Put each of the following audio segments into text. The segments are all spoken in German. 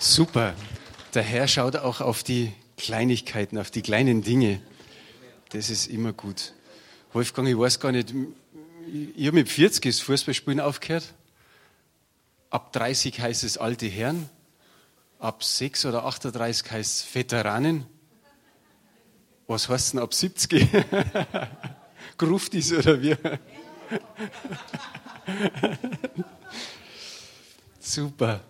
Super. Der Herr schaut auch auf die Kleinigkeiten, auf die kleinen Dinge. Das ist immer gut. Wolfgang, ich weiß gar nicht, ich habe mit 40 das Fußballspielen aufgehört. Ab 30 heißt es alte Herren. Ab 6 oder 38 heißt es Veteranen. Was heißt denn ab 70? Gruftis oder wie? Super.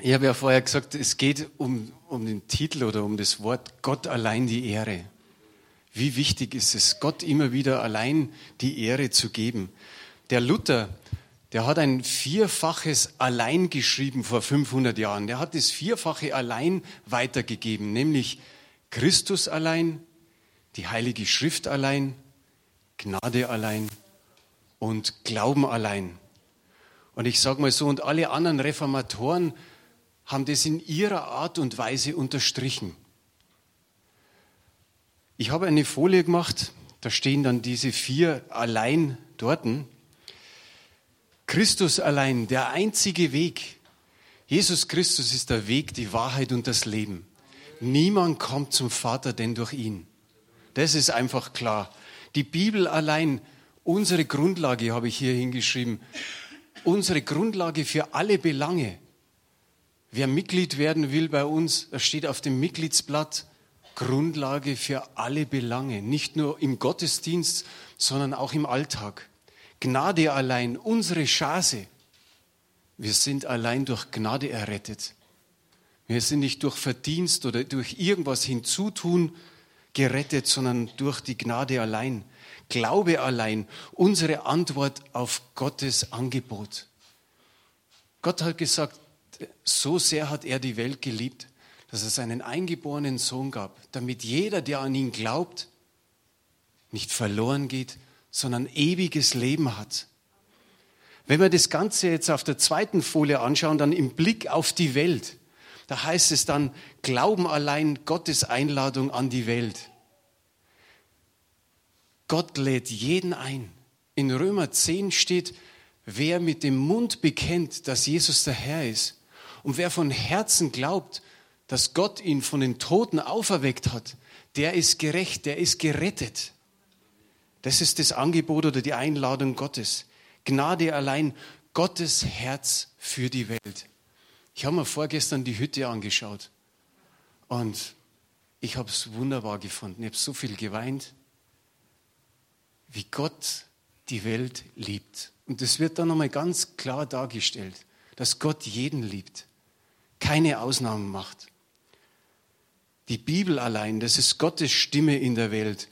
Ich habe ja vorher gesagt, es geht um, um den Titel oder um das Wort Gott allein die Ehre. Wie wichtig ist es, Gott immer wieder allein die Ehre zu geben. Der Luther, der hat ein vierfaches Allein geschrieben vor 500 Jahren. Der hat das vierfache Allein weitergegeben, nämlich Christus allein, die Heilige Schrift allein, Gnade allein und Glauben allein. Und ich sage mal so, und alle anderen Reformatoren haben das in ihrer Art und Weise unterstrichen. Ich habe eine Folie gemacht, da stehen dann diese vier allein dort. Christus allein, der einzige Weg. Jesus Christus ist der Weg, die Wahrheit und das Leben. Niemand kommt zum Vater denn durch ihn. Das ist einfach klar. Die Bibel allein, unsere Grundlage habe ich hier hingeschrieben, unsere Grundlage für alle Belange. Wer Mitglied werden will bei uns, das steht auf dem Mitgliedsblatt, Grundlage für alle Belange, nicht nur im Gottesdienst, sondern auch im Alltag. Gnade allein, unsere Chance. Wir sind allein durch Gnade errettet. Wir sind nicht durch Verdienst oder durch irgendwas hinzutun gerettet, sondern durch die Gnade allein. Glaube allein, unsere Antwort auf Gottes Angebot. Gott hat gesagt, so sehr hat er die Welt geliebt, dass es einen eingeborenen Sohn gab, damit jeder, der an ihn glaubt, nicht verloren geht, sondern ewiges Leben hat. Wenn wir das Ganze jetzt auf der zweiten Folie anschauen, dann im Blick auf die Welt, da heißt es dann, Glauben allein Gottes Einladung an die Welt. Gott lädt jeden ein. In Römer 10 steht, wer mit dem Mund bekennt, dass Jesus der Herr ist, und wer von Herzen glaubt, dass Gott ihn von den Toten auferweckt hat, der ist gerecht, der ist gerettet. Das ist das Angebot oder die Einladung Gottes. Gnade allein, Gottes Herz für die Welt. Ich habe mir vorgestern die Hütte angeschaut und ich habe es wunderbar gefunden. Ich habe so viel geweint, wie Gott die Welt liebt. Und das wird dann nochmal ganz klar dargestellt, dass Gott jeden liebt keine Ausnahmen macht. Die Bibel allein, das ist Gottes Stimme in der Welt.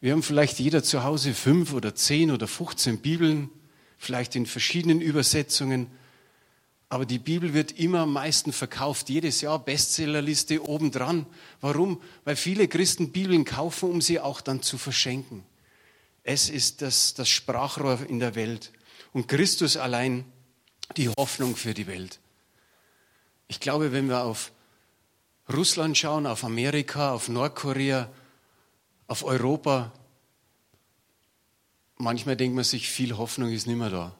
Wir haben vielleicht jeder zu Hause fünf oder zehn oder 15 Bibeln, vielleicht in verschiedenen Übersetzungen. Aber die Bibel wird immer am meisten verkauft, jedes Jahr Bestsellerliste obendran. Warum? Weil viele Christen Bibeln kaufen, um sie auch dann zu verschenken. Es ist das, das Sprachrohr in der Welt. Und Christus allein die Hoffnung für die Welt. Ich glaube, wenn wir auf Russland schauen, auf Amerika, auf Nordkorea, auf Europa, manchmal denkt man sich, viel Hoffnung ist nicht mehr da.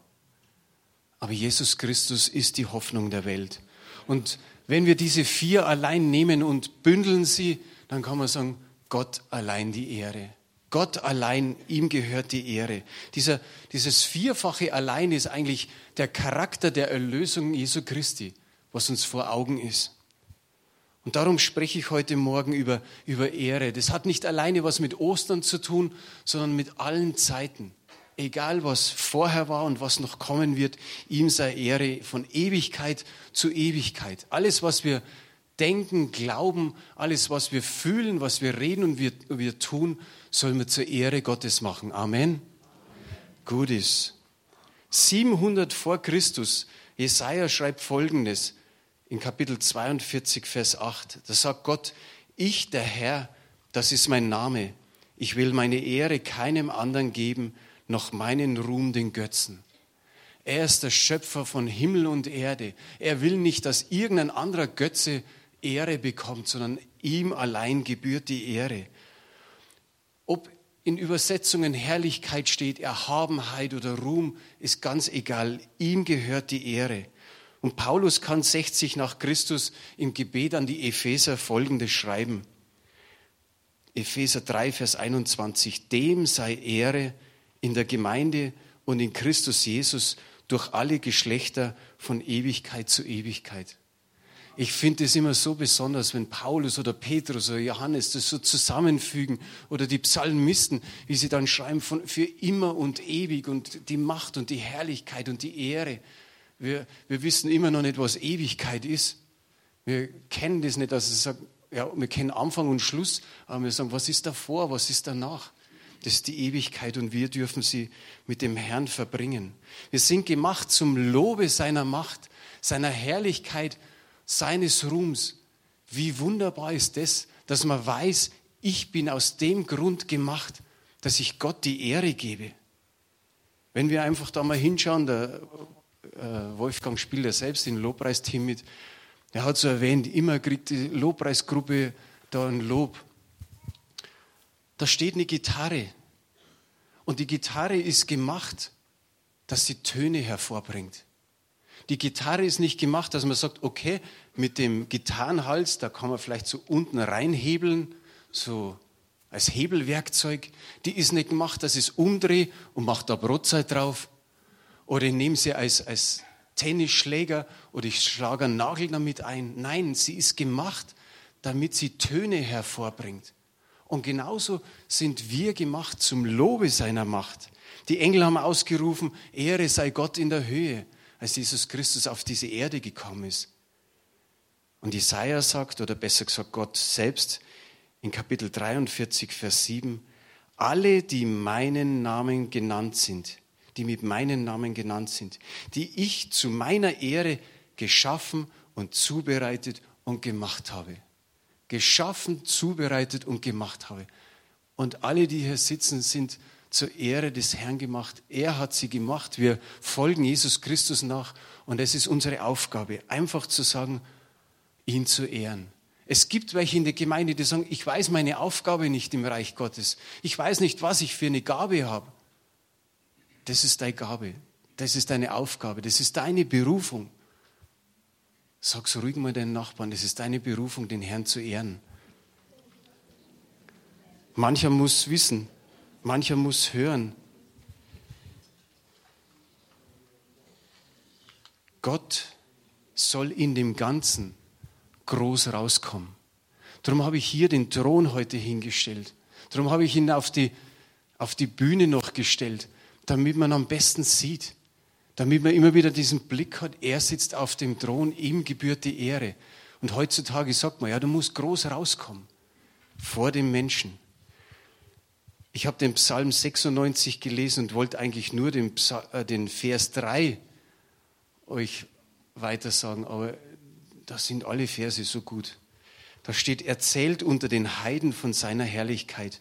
Aber Jesus Christus ist die Hoffnung der Welt. Und wenn wir diese vier allein nehmen und bündeln sie, dann kann man sagen, Gott allein die Ehre. Gott allein, ihm gehört die Ehre. Dieser, dieses vierfache allein ist eigentlich der Charakter der Erlösung Jesu Christi was uns vor Augen ist. Und darum spreche ich heute Morgen über, über Ehre. Das hat nicht alleine was mit Ostern zu tun, sondern mit allen Zeiten. Egal was vorher war und was noch kommen wird, ihm sei Ehre von Ewigkeit zu Ewigkeit. Alles, was wir denken, glauben, alles, was wir fühlen, was wir reden und wir, wir tun, sollen wir zur Ehre Gottes machen. Amen. Gut ist. 700 vor Christus, Jesaja schreibt folgendes: in Kapitel 42, Vers 8. Da sagt Gott, ich, der Herr, das ist mein Name. Ich will meine Ehre keinem anderen geben, noch meinen Ruhm den Götzen. Er ist der Schöpfer von Himmel und Erde. Er will nicht, dass irgendein anderer Götze Ehre bekommt, sondern ihm allein gebührt die Ehre. Ob in Übersetzungen Herrlichkeit steht, Erhabenheit oder Ruhm, ist ganz egal. Ihm gehört die Ehre. Und Paulus kann 60 nach Christus im Gebet an die Epheser folgendes schreiben. Epheser 3, Vers 21. Dem sei Ehre in der Gemeinde und in Christus Jesus durch alle Geschlechter von Ewigkeit zu Ewigkeit. Ich finde es immer so besonders, wenn Paulus oder Petrus oder Johannes das so zusammenfügen oder die Psalmisten, wie sie dann schreiben von für immer und ewig und die Macht und die Herrlichkeit und die Ehre. Wir, wir wissen immer noch nicht, was Ewigkeit ist. Wir kennen das nicht, dass sagt, ja, wir kennen Anfang und Schluss, aber wir sagen, was ist davor, was ist danach? Das ist die Ewigkeit und wir dürfen sie mit dem Herrn verbringen. Wir sind gemacht zum Lobe seiner Macht, seiner Herrlichkeit, seines Ruhms. Wie wunderbar ist das, dass man weiß, ich bin aus dem Grund gemacht, dass ich Gott die Ehre gebe. Wenn wir einfach da mal hinschauen, der äh, Wolfgang spielt ja selbst im Lobpreisteam mit, er hat so erwähnt, immer kriegt die Lobpreisgruppe da ein Lob da steht eine Gitarre. Und die Gitarre ist gemacht, dass sie Töne hervorbringt. Die Gitarre ist nicht gemacht, dass man sagt, okay, mit dem Gitarrenhals, da kann man vielleicht so unten reinhebeln, so als Hebelwerkzeug. Die ist nicht gemacht, dass ich es umdrehe und mache da Brotzeit drauf. Oder ich nehme sie als, als Tennisschläger oder ich schlage einen Nagel damit ein. Nein, sie ist gemacht, damit sie Töne hervorbringt. Und genauso sind wir gemacht zum Lobe seiner Macht. Die Engel haben ausgerufen, Ehre sei Gott in der Höhe, als Jesus Christus auf diese Erde gekommen ist. Und Jesaja sagt, oder besser gesagt Gott selbst, in Kapitel 43, Vers 7, alle, die meinen Namen genannt sind, die mit meinen Namen genannt sind, die ich zu meiner Ehre geschaffen und zubereitet und gemacht habe geschaffen, zubereitet und gemacht habe. Und alle, die hier sitzen, sind zur Ehre des Herrn gemacht. Er hat sie gemacht. Wir folgen Jesus Christus nach. Und es ist unsere Aufgabe, einfach zu sagen, ihn zu ehren. Es gibt welche in der Gemeinde, die sagen, ich weiß meine Aufgabe nicht im Reich Gottes. Ich weiß nicht, was ich für eine Gabe habe. Das ist deine Gabe. Das ist deine Aufgabe. Das ist deine Berufung. Sag so ruhig mal deinen Nachbarn, es ist deine Berufung, den Herrn zu ehren. Mancher muss wissen, mancher muss hören. Gott soll in dem Ganzen groß rauskommen. Darum habe ich hier den Thron heute hingestellt. Darum habe ich ihn auf die, auf die Bühne noch gestellt, damit man am besten sieht damit man immer wieder diesen Blick hat, er sitzt auf dem Thron, ihm gebührt die Ehre. Und heutzutage sagt man, ja, du musst groß rauskommen vor dem Menschen. Ich habe den Psalm 96 gelesen und wollte eigentlich nur den, Psalm, äh, den Vers 3 euch weiter sagen, aber da sind alle Verse so gut. Da steht, erzählt unter den Heiden von seiner Herrlichkeit,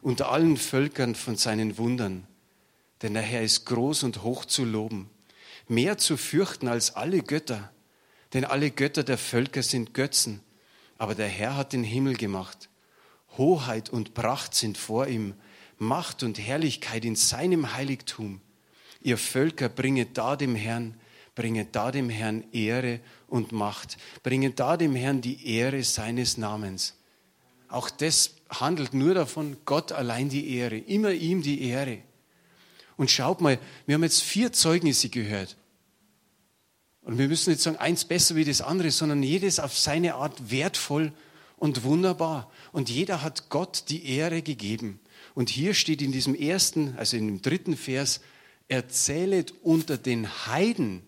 unter allen Völkern von seinen Wundern. Denn der Herr ist groß und hoch zu loben, mehr zu fürchten als alle Götter. Denn alle Götter der Völker sind Götzen, aber der Herr hat den Himmel gemacht. Hoheit und Pracht sind vor ihm, Macht und Herrlichkeit in seinem Heiligtum. Ihr Völker bringet da dem Herrn, bringet da dem Herrn Ehre und Macht, bringet da dem Herrn die Ehre seines Namens. Auch das handelt nur davon, Gott allein die Ehre, immer ihm die Ehre. Und schaut mal, wir haben jetzt vier Zeugnisse gehört. Und wir müssen nicht sagen, eins besser wie das andere, sondern jedes auf seine Art wertvoll und wunderbar. Und jeder hat Gott die Ehre gegeben. Und hier steht in diesem ersten, also in dem dritten Vers, erzählet unter den Heiden.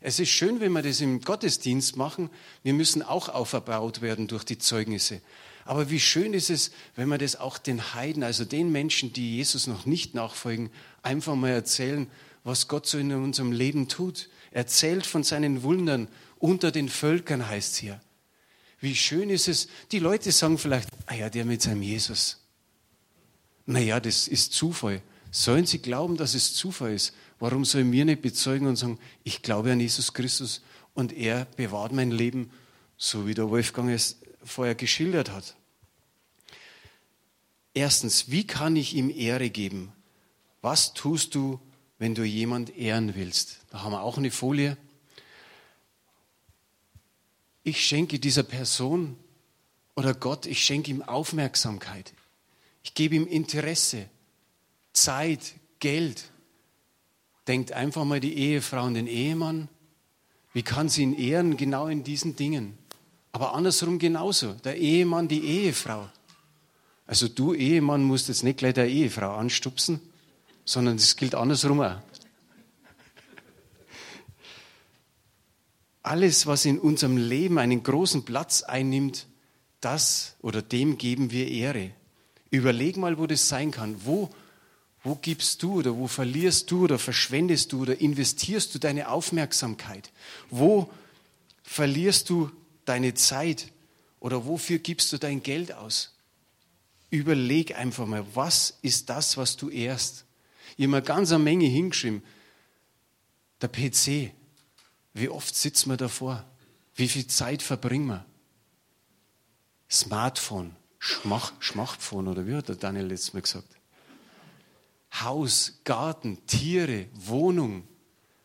Es ist schön, wenn wir das im Gottesdienst machen. Wir müssen auch auferbaut werden durch die Zeugnisse. Aber wie schön ist es, wenn wir das auch den Heiden, also den Menschen, die Jesus noch nicht nachfolgen, einfach mal erzählen, was Gott so in unserem Leben tut. Erzählt von seinen Wundern unter den Völkern, heißt hier. Wie schön ist es, die Leute sagen vielleicht, ah ja, der mit seinem Jesus. Naja, das ist Zufall. Sollen sie glauben, dass es Zufall ist? Warum sollen wir nicht bezeugen und sagen, ich glaube an Jesus Christus und er bewahrt mein Leben, so wie der Wolfgang es vorher geschildert hat? Erstens, wie kann ich ihm Ehre geben? Was tust du, wenn du jemand ehren willst? Da haben wir auch eine Folie. ich schenke dieser Person oder Gott, ich schenke ihm Aufmerksamkeit. Ich gebe ihm Interesse, Zeit, Geld. Denkt einfach mal die Ehefrau und den Ehemann. Wie kann sie ihn ehren? Genau in diesen Dingen. Aber andersrum genauso. Der Ehemann, die Ehefrau. Also du Ehemann musst jetzt nicht gleich der Ehefrau anstupsen, sondern das gilt andersrum auch. Alles, was in unserem Leben einen großen Platz einnimmt, das oder dem geben wir Ehre. Überleg mal, wo das sein kann. Wo, wo gibst du oder wo verlierst du oder verschwendest du oder investierst du deine Aufmerksamkeit? Wo verlierst du deine Zeit oder wofür gibst du dein Geld aus? Überleg einfach mal, was ist das, was du ehrst? Ich habe mir ganz eine Menge hingeschrieben. Der PC. Wie oft sitzen wir davor? Wie viel Zeit verbringen wir? Smartphone, Schmach, Schmachtphone oder wie hat der Daniel letztes Mal gesagt? Haus, Garten, Tiere, Wohnung,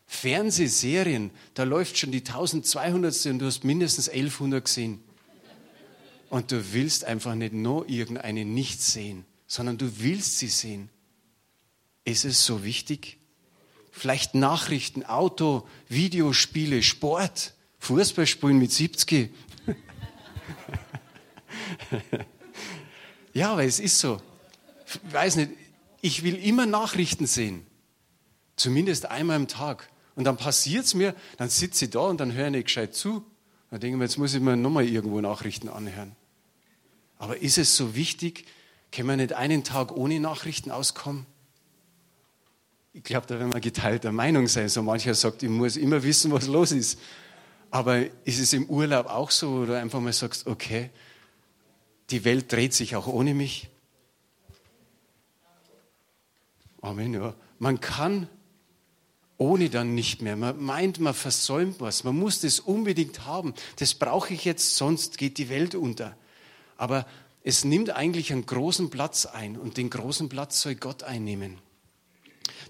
Fernsehserien, da läuft schon die 1200. und du hast mindestens 1100 gesehen. Und du willst einfach nicht nur irgendeine nicht sehen, sondern du willst sie sehen. Ist es so wichtig? Vielleicht Nachrichten, Auto, Videospiele, Sport, Fußball spielen mit 70. ja, aber es ist so. Ich weiß nicht, ich will immer Nachrichten sehen. Zumindest einmal am Tag. Und dann passiert es mir, dann sitze ich da und dann höre ich nicht gescheit zu. Dann denke ich mir, jetzt muss ich mir nochmal irgendwo Nachrichten anhören. Aber ist es so wichtig? Können wir nicht einen Tag ohne Nachrichten auskommen? Ich glaube, da werden wir geteilter Meinung sein. So mancher sagt, ich muss immer wissen, was los ist. Aber ist es im Urlaub auch so, oder einfach mal sagst, okay, die Welt dreht sich auch ohne mich? Amen, ja. Man kann ohne dann nicht mehr. Man meint, man versäumt was. Man muss das unbedingt haben. Das brauche ich jetzt, sonst geht die Welt unter. Aber es nimmt eigentlich einen großen Platz ein und den großen Platz soll Gott einnehmen.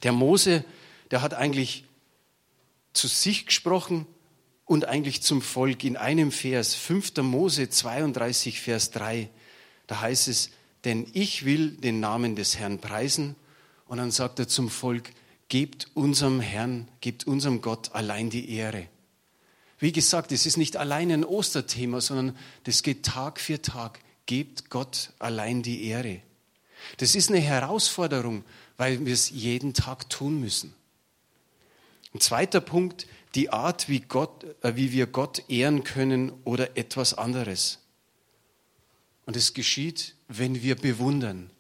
Der Mose, der hat eigentlich zu sich gesprochen und eigentlich zum Volk in einem Vers, 5. Mose 32, Vers 3. Da heißt es, denn ich will den Namen des Herrn preisen. Und dann sagt er zum Volk, gebt unserem Herrn, gebt unserem Gott allein die Ehre. Wie gesagt, es ist nicht allein ein Osterthema, sondern das geht Tag für Tag. Gebt Gott allein die Ehre. Das ist eine Herausforderung, weil wir es jeden Tag tun müssen. Ein zweiter Punkt, die Art, wie, Gott, äh, wie wir Gott ehren können oder etwas anderes. Und es geschieht, wenn wir bewundern.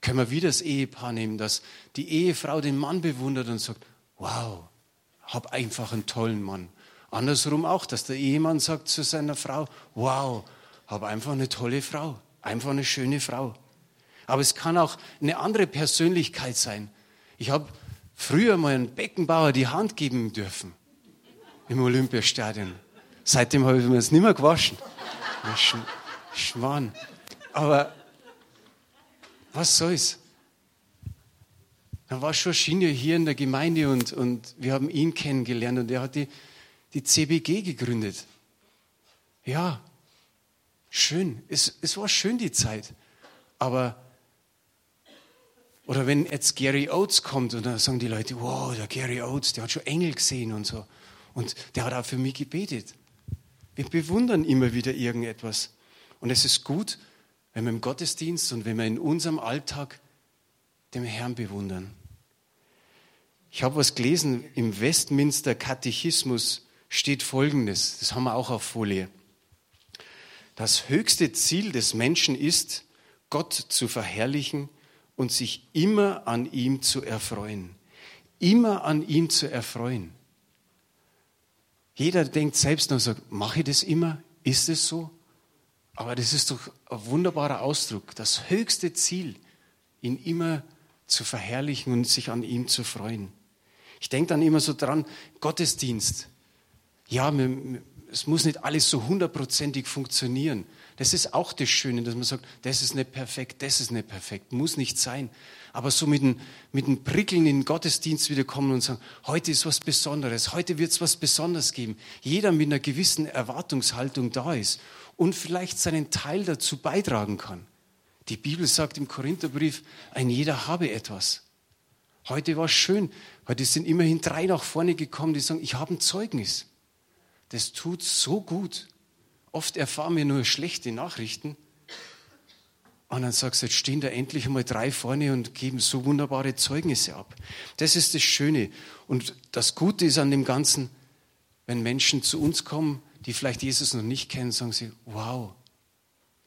Können wir wieder das Ehepaar nehmen, dass die Ehefrau den Mann bewundert und sagt, wow, hab einfach einen tollen Mann. Andersrum auch, dass der Ehemann sagt zu seiner Frau, wow, hab einfach eine tolle Frau, einfach eine schöne Frau. Aber es kann auch eine andere Persönlichkeit sein. Ich habe früher mal einen Beckenbauer die Hand geben dürfen im Olympiastadion. Seitdem habe ich mir das nicht mehr gewaschen. Sch Schwan. Aber was soll's? Dann war schon Schiene hier in der Gemeinde und, und wir haben ihn kennengelernt und er hat die, die CBG gegründet. Ja, schön. Es, es war schön die Zeit. Aber, oder wenn jetzt Gary Oates kommt und dann sagen die Leute, wow, der Gary Oates, der hat schon Engel gesehen und so. Und der hat auch für mich gebetet. Wir bewundern immer wieder irgendetwas. Und es ist gut, wenn wir im Gottesdienst und wenn wir in unserem Alltag den Herrn bewundern. Ich habe was gelesen, im Westminster Katechismus steht Folgendes, das haben wir auch auf Folie. Das höchste Ziel des Menschen ist, Gott zu verherrlichen und sich immer an ihm zu erfreuen. Immer an ihm zu erfreuen. Jeder denkt selbst und sagt, mache ich das immer? Ist es so? Aber das ist doch ein wunderbarer Ausdruck. Das höchste Ziel, ihn immer zu verherrlichen und sich an ihm zu freuen. Ich denke dann immer so dran, Gottesdienst. Ja, es muss nicht alles so hundertprozentig funktionieren. Das ist auch das Schöne, dass man sagt, das ist nicht perfekt, das ist nicht perfekt, muss nicht sein. Aber so mit dem, mit dem Prickeln in den Gottesdienst wieder kommen und sagen, heute ist was Besonderes, heute wird es was Besonderes geben. Jeder mit einer gewissen Erwartungshaltung da ist und vielleicht seinen Teil dazu beitragen kann. Die Bibel sagt im Korintherbrief, ein jeder habe etwas. Heute war es schön. Heute sind immerhin drei nach vorne gekommen, die sagen, ich habe ein Zeugnis. Das tut so gut. Oft erfahren wir nur schlechte Nachrichten. Und dann sagst du, jetzt stehen da endlich einmal drei vorne und geben so wunderbare Zeugnisse ab. Das ist das Schöne. Und das Gute ist an dem Ganzen, wenn Menschen zu uns kommen, die vielleicht Jesus noch nicht kennen, sagen sie, wow,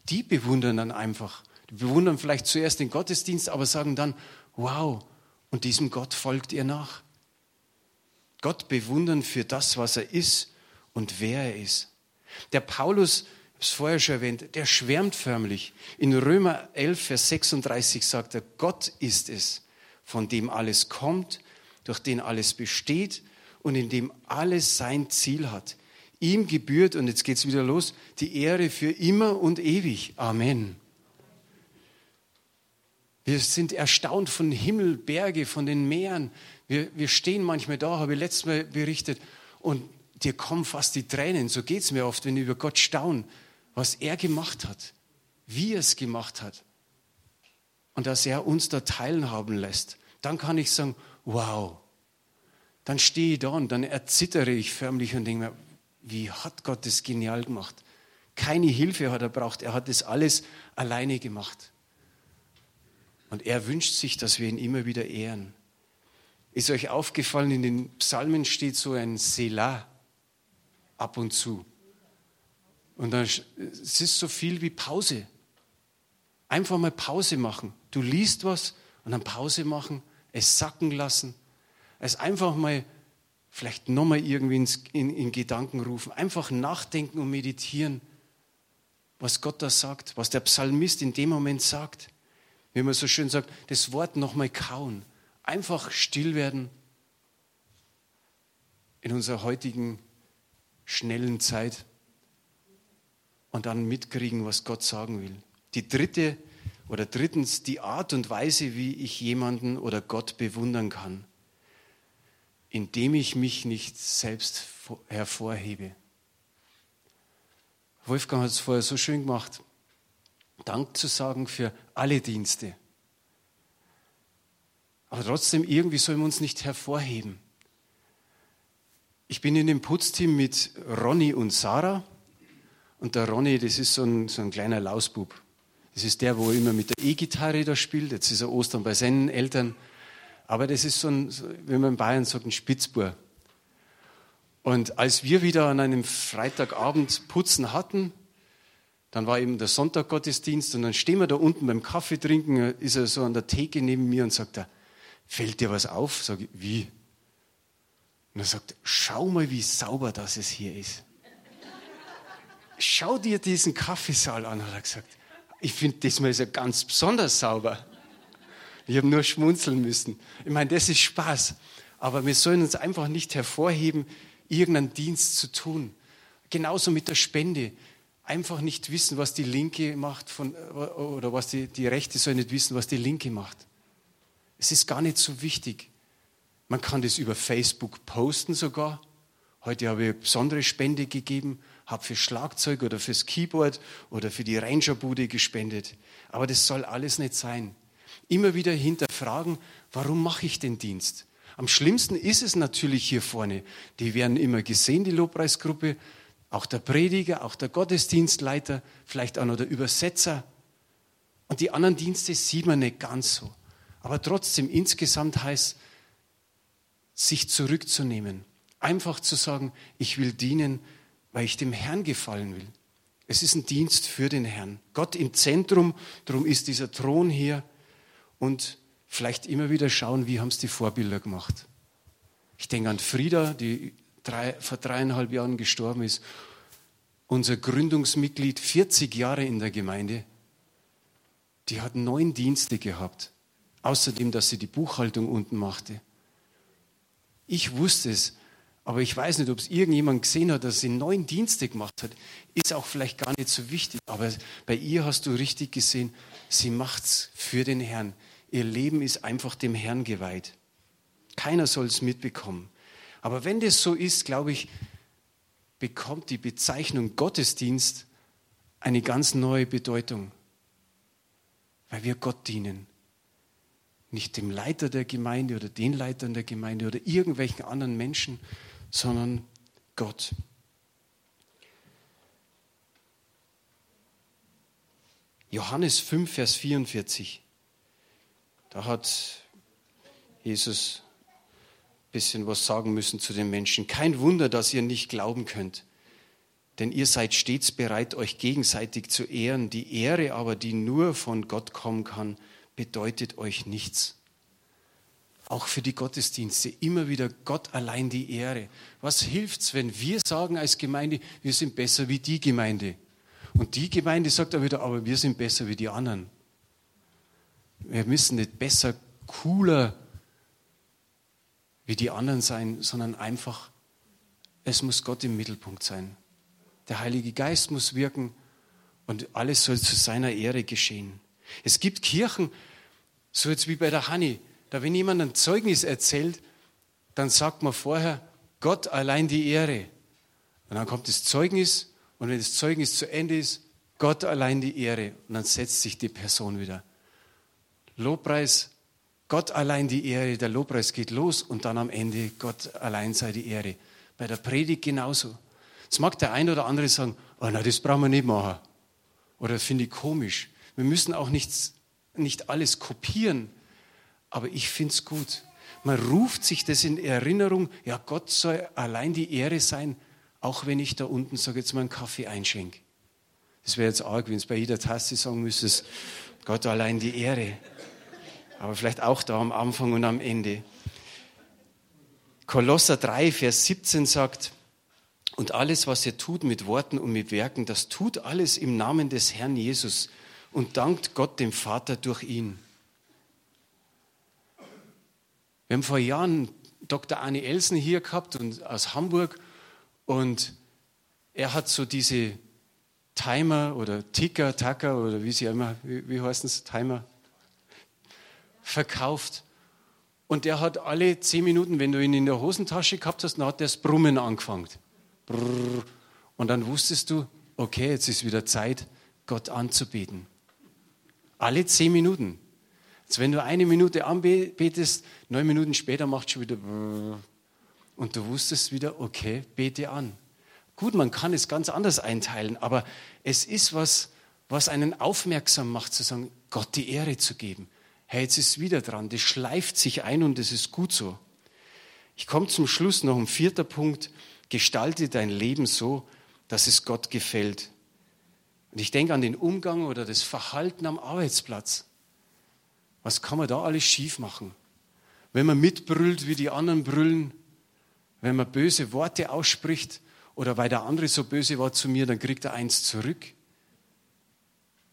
die bewundern dann einfach. Die bewundern vielleicht zuerst den Gottesdienst, aber sagen dann, wow, und diesem Gott folgt ihr nach. Gott bewundern für das, was er ist und wer er ist. Der Paulus, ich habe es vorher schon erwähnt, der schwärmt förmlich. In Römer 11, Vers 36 sagt er, Gott ist es, von dem alles kommt, durch den alles besteht und in dem alles sein Ziel hat. Ihm gebührt, und jetzt geht es wieder los, die Ehre für immer und ewig. Amen. Wir sind erstaunt von Himmel, Berge, von den Meeren. Wir, wir stehen manchmal da, habe ich letztes Mal berichtet, und dir kommen fast die Tränen. So geht es mir oft, wenn ich über Gott staune, was er gemacht hat, wie er es gemacht hat. Und dass er uns da teilhaben lässt. Dann kann ich sagen, wow. Dann stehe ich da und dann erzittere ich förmlich und denke mir, wie hat Gott das genial gemacht? Keine Hilfe hat er braucht. Er hat das alles alleine gemacht. Und er wünscht sich, dass wir ihn immer wieder ehren. Ist euch aufgefallen, in den Psalmen steht so ein Selah ab und zu. Und dann, es ist so viel wie Pause. Einfach mal Pause machen. Du liest was und dann Pause machen, es sacken lassen, es einfach mal vielleicht nochmal irgendwie in, in, in Gedanken rufen, einfach nachdenken und meditieren, was Gott da sagt, was der Psalmist in dem Moment sagt wie man so schön sagt, das Wort nochmal kauen. Einfach still werden in unserer heutigen schnellen Zeit und dann mitkriegen, was Gott sagen will. Die dritte oder drittens die Art und Weise, wie ich jemanden oder Gott bewundern kann, indem ich mich nicht selbst hervorhebe. Wolfgang hat es vorher so schön gemacht. Dank zu sagen für alle Dienste. Aber trotzdem, irgendwie sollen wir uns nicht hervorheben. Ich bin in dem Putzteam mit Ronny und Sarah. Und der Ronny, das ist so ein, so ein kleiner Lausbub. Das ist der, wo immer mit der E-Gitarre da spielt. Jetzt ist er Ostern bei seinen Eltern. Aber das ist so ein, wie man in Bayern sagt, ein Spitzbur. Und als wir wieder an einem Freitagabend Putzen hatten, dann war eben der Sonntaggottesdienst und dann stehen wir da unten beim Kaffee trinken, ist er so an der Theke neben mir und sagt er, fällt dir was auf? Sag ich, wie? Und er sagt, schau mal, wie sauber das es hier ist. Schau dir diesen Kaffeesaal an, hat er gesagt. Ich finde, das mal ist ja ganz besonders sauber. Ich habe nur schmunzeln müssen. Ich meine, das ist Spaß. Aber wir sollen uns einfach nicht hervorheben, irgendeinen Dienst zu tun. Genauso mit der Spende einfach nicht wissen, was die Linke macht von, oder was die, die Rechte soll nicht wissen, was die Linke macht. Es ist gar nicht so wichtig. Man kann das über Facebook posten sogar. Heute habe ich besondere Spende gegeben, habe für Schlagzeug oder fürs Keyboard oder für die Rangerbude gespendet. Aber das soll alles nicht sein. Immer wieder hinterfragen, warum mache ich den Dienst? Am schlimmsten ist es natürlich hier vorne. Die werden immer gesehen, die Lobpreisgruppe, auch der Prediger, auch der Gottesdienstleiter, vielleicht auch noch der Übersetzer. Und die anderen Dienste sieht man nicht ganz so. Aber trotzdem, insgesamt heißt, sich zurückzunehmen. Einfach zu sagen, ich will dienen, weil ich dem Herrn gefallen will. Es ist ein Dienst für den Herrn. Gott im Zentrum, darum ist dieser Thron hier. Und vielleicht immer wieder schauen, wie haben es die Vorbilder gemacht. Ich denke an Frieda, die drei, vor dreieinhalb Jahren gestorben ist, unser Gründungsmitglied, 40 Jahre in der Gemeinde, die hat neun Dienste gehabt. Außerdem, dass sie die Buchhaltung unten machte. Ich wusste es, Aber ich weiß nicht, ob es irgendjemand gesehen hat, dass sie neun Dienste gemacht hat. Ist auch vielleicht gar nicht so wichtig. Aber bei ihr hast du richtig gesehen, sie macht es für den Herrn. Ihr Leben ist einfach dem Herrn geweiht. Keiner soll es mitbekommen. Aber wenn das so ist, glaube ich, bekommt die Bezeichnung Gottesdienst eine ganz neue Bedeutung. Weil wir Gott dienen. Nicht dem Leiter der Gemeinde oder den Leitern der Gemeinde oder irgendwelchen anderen Menschen, sondern Gott. Johannes 5, Vers 44. Da hat Jesus ein bisschen was sagen müssen zu den Menschen. Kein Wunder, dass ihr nicht glauben könnt. Denn ihr seid stets bereit, euch gegenseitig zu ehren. Die Ehre aber, die nur von Gott kommen kann, bedeutet euch nichts auch für die Gottesdienste immer wieder Gott allein die Ehre. Was hilft's, wenn wir sagen als Gemeinde, wir sind besser wie die Gemeinde? Und die Gemeinde sagt dann wieder, aber wir sind besser wie die anderen. Wir müssen nicht besser, cooler wie die anderen sein, sondern einfach, es muss Gott im Mittelpunkt sein. Der Heilige Geist muss wirken und alles soll zu seiner Ehre geschehen. Es gibt Kirchen, so jetzt wie bei der Hanni, da wenn jemand ein Zeugnis erzählt, dann sagt man vorher, Gott allein die Ehre. Und dann kommt das Zeugnis und wenn das Zeugnis zu Ende ist, Gott allein die Ehre. Und dann setzt sich die Person wieder. Lobpreis, Gott allein die Ehre, der Lobpreis geht los und dann am Ende Gott allein sei die Ehre. Bei der Predigt genauso. Jetzt mag der ein oder andere sagen, oh na, das brauchen wir nicht machen. Oder finde ich komisch. Wir müssen auch nichts, nicht alles kopieren, aber ich finde es gut. Man ruft sich das in Erinnerung, ja, Gott soll allein die Ehre sein, auch wenn ich da unten, sage jetzt mal, einen Kaffee einschenke. Das wäre jetzt arg, wenn es bei jeder Tasse sagen müsstest, Gott allein die Ehre. Aber vielleicht auch da am Anfang und am Ende. Kolosser 3, Vers 17 sagt, und alles, was ihr tut mit Worten und mit Werken, das tut alles im Namen des Herrn Jesus und dankt Gott dem Vater durch ihn. Wir haben vor Jahren Dr. Arne Elsen hier gehabt und aus Hamburg und er hat so diese Timer oder Ticker, Tacker oder wie sie immer, wie, wie heißen es, Timer, verkauft. Und der hat alle zehn Minuten, wenn du ihn in der Hosentasche gehabt hast, dann hat das Brummen angefangen. Brrr. Und dann wusstest du, okay, jetzt ist wieder Zeit, Gott anzubeten. Alle zehn Minuten. Jetzt, wenn du eine Minute anbetest, neun Minuten später macht schon wieder und du wusstest wieder, okay, bete an. Gut, man kann es ganz anders einteilen, aber es ist was, was einen aufmerksam macht, zu sagen, Gott die Ehre zu geben. Hey, jetzt ist wieder dran. Das schleift sich ein und es ist gut so. Ich komme zum Schluss noch ein vierter Punkt. Gestalte dein Leben so, dass es Gott gefällt. Und ich denke an den Umgang oder das Verhalten am Arbeitsplatz. Was kann man da alles schief machen? Wenn man mitbrüllt, wie die anderen brüllen, wenn man böse Worte ausspricht oder weil der andere so böse war zu mir, dann kriegt er eins zurück.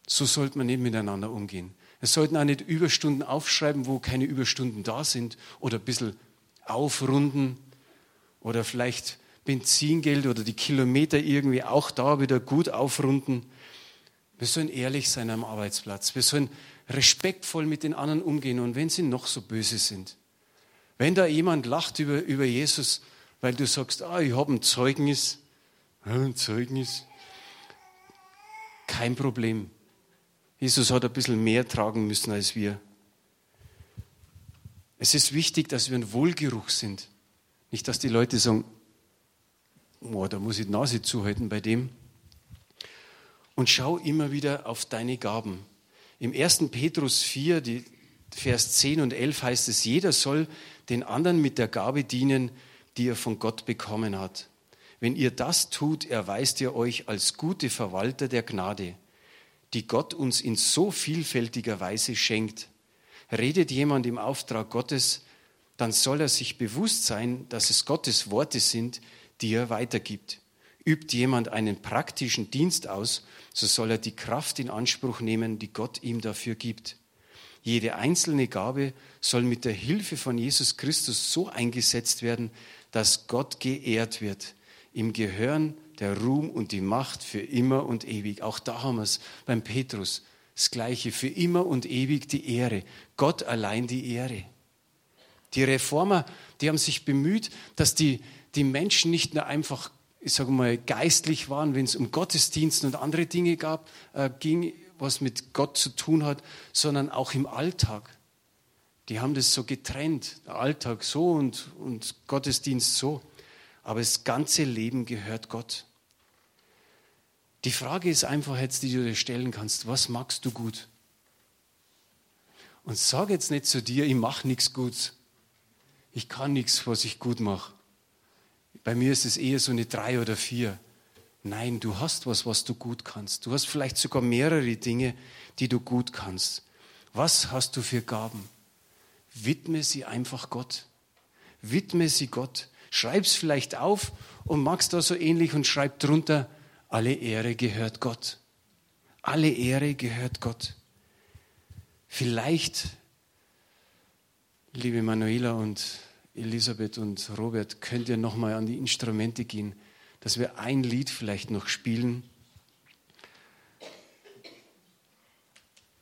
So sollte man nicht miteinander umgehen. Wir sollten auch nicht Überstunden aufschreiben, wo keine Überstunden da sind oder ein bisschen aufrunden oder vielleicht Benzingeld oder die Kilometer irgendwie auch da wieder gut aufrunden. Wir sollen ehrlich sein am Arbeitsplatz. Wir sollen respektvoll mit den anderen umgehen und wenn sie noch so böse sind. Wenn da jemand lacht über, über Jesus, weil du sagst, ah, ich habe ein Zeugnis, ein Zeugnis, kein Problem. Jesus hat ein bisschen mehr tragen müssen als wir. Es ist wichtig, dass wir ein Wohlgeruch sind. Nicht, dass die Leute sagen, oh, da muss ich die Nase zuhalten bei dem. Und schau immer wieder auf deine Gaben. Im 1. Petrus 4, die, Vers 10 und 11 heißt es, jeder soll den anderen mit der Gabe dienen, die er von Gott bekommen hat. Wenn ihr das tut, erweist ihr euch als gute Verwalter der Gnade, die Gott uns in so vielfältiger Weise schenkt. Redet jemand im Auftrag Gottes, dann soll er sich bewusst sein, dass es Gottes Worte sind, die er weitergibt. Übt jemand einen praktischen Dienst aus, so soll er die Kraft in Anspruch nehmen, die Gott ihm dafür gibt. Jede einzelne Gabe soll mit der Hilfe von Jesus Christus so eingesetzt werden, dass Gott geehrt wird. Ihm gehören der Ruhm und die Macht für immer und ewig. Auch da haben wir es beim Petrus. Das Gleiche, für immer und ewig die Ehre. Gott allein die Ehre. Die Reformer, die haben sich bemüht, dass die, die Menschen nicht nur einfach, ich sage mal, geistlich waren, wenn es um Gottesdienste und andere Dinge gab, äh, ging, was mit Gott zu tun hat, sondern auch im Alltag. Die haben das so getrennt, der Alltag so und, und Gottesdienst so. Aber das ganze Leben gehört Gott. Die Frage ist einfach jetzt, die du dir stellen kannst, was magst du gut? Und sag jetzt nicht zu dir, ich mache nichts Gutes. Ich kann nichts, was ich gut mache. Bei mir ist es eher so eine drei oder vier. Nein, du hast was, was du gut kannst. Du hast vielleicht sogar mehrere Dinge, die du gut kannst. Was hast du für Gaben? Widme sie einfach Gott. Widme sie Gott. Schreib es vielleicht auf und magst da so ähnlich und schreib drunter, alle Ehre gehört Gott. Alle Ehre gehört Gott. Vielleicht, liebe Manuela und Elisabeth und Robert, könnt ihr nochmal an die Instrumente gehen, dass wir ein Lied vielleicht noch spielen.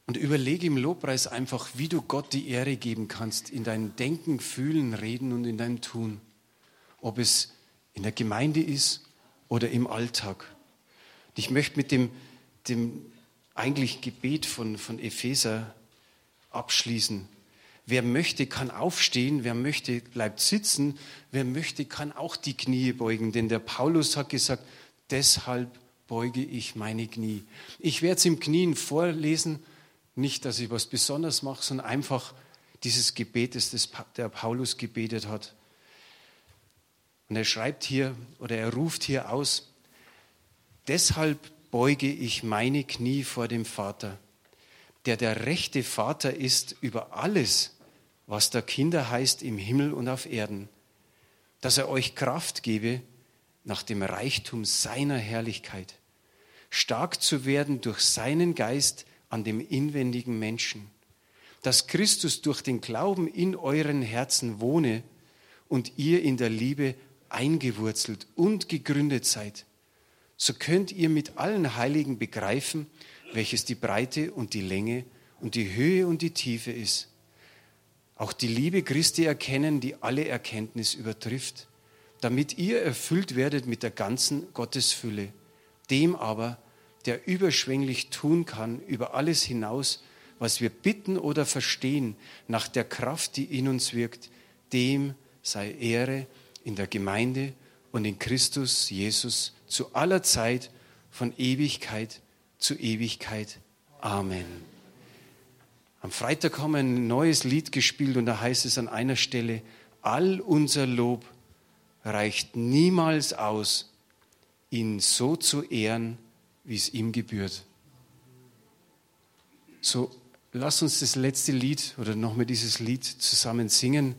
Und überlege im Lobpreis einfach, wie du Gott die Ehre geben kannst in deinem Denken, Fühlen, Reden und in deinem Tun. Ob es in der Gemeinde ist oder im Alltag. Ich möchte mit dem, dem eigentlich Gebet von, von Epheser abschließen. Wer möchte, kann aufstehen, wer möchte, bleibt sitzen, wer möchte, kann auch die Knie beugen. Denn der Paulus hat gesagt, deshalb beuge ich meine Knie. Ich werde es im Knien vorlesen, nicht, dass ich was Besonderes mache, sondern einfach dieses Gebet, das der Paulus gebetet hat. Und er schreibt hier oder er ruft hier aus, deshalb beuge ich meine Knie vor dem Vater der der rechte Vater ist über alles, was der Kinder heißt im Himmel und auf Erden, dass er euch Kraft gebe nach dem Reichtum seiner Herrlichkeit, stark zu werden durch seinen Geist an dem inwendigen Menschen, dass Christus durch den Glauben in euren Herzen wohne und ihr in der Liebe eingewurzelt und gegründet seid. So könnt ihr mit allen Heiligen begreifen, welches die Breite und die Länge und die Höhe und die Tiefe ist. Auch die Liebe Christi erkennen, die alle Erkenntnis übertrifft, damit ihr erfüllt werdet mit der ganzen Gottesfülle, dem aber, der überschwänglich tun kann über alles hinaus, was wir bitten oder verstehen, nach der Kraft, die in uns wirkt, dem sei Ehre in der Gemeinde und in Christus Jesus zu aller Zeit von Ewigkeit zu Ewigkeit. Amen. Am Freitag haben wir ein neues Lied gespielt und da heißt es an einer Stelle, all unser Lob reicht niemals aus, ihn so zu ehren, wie es ihm gebührt. So, lass uns das letzte Lied oder nochmal dieses Lied zusammen singen.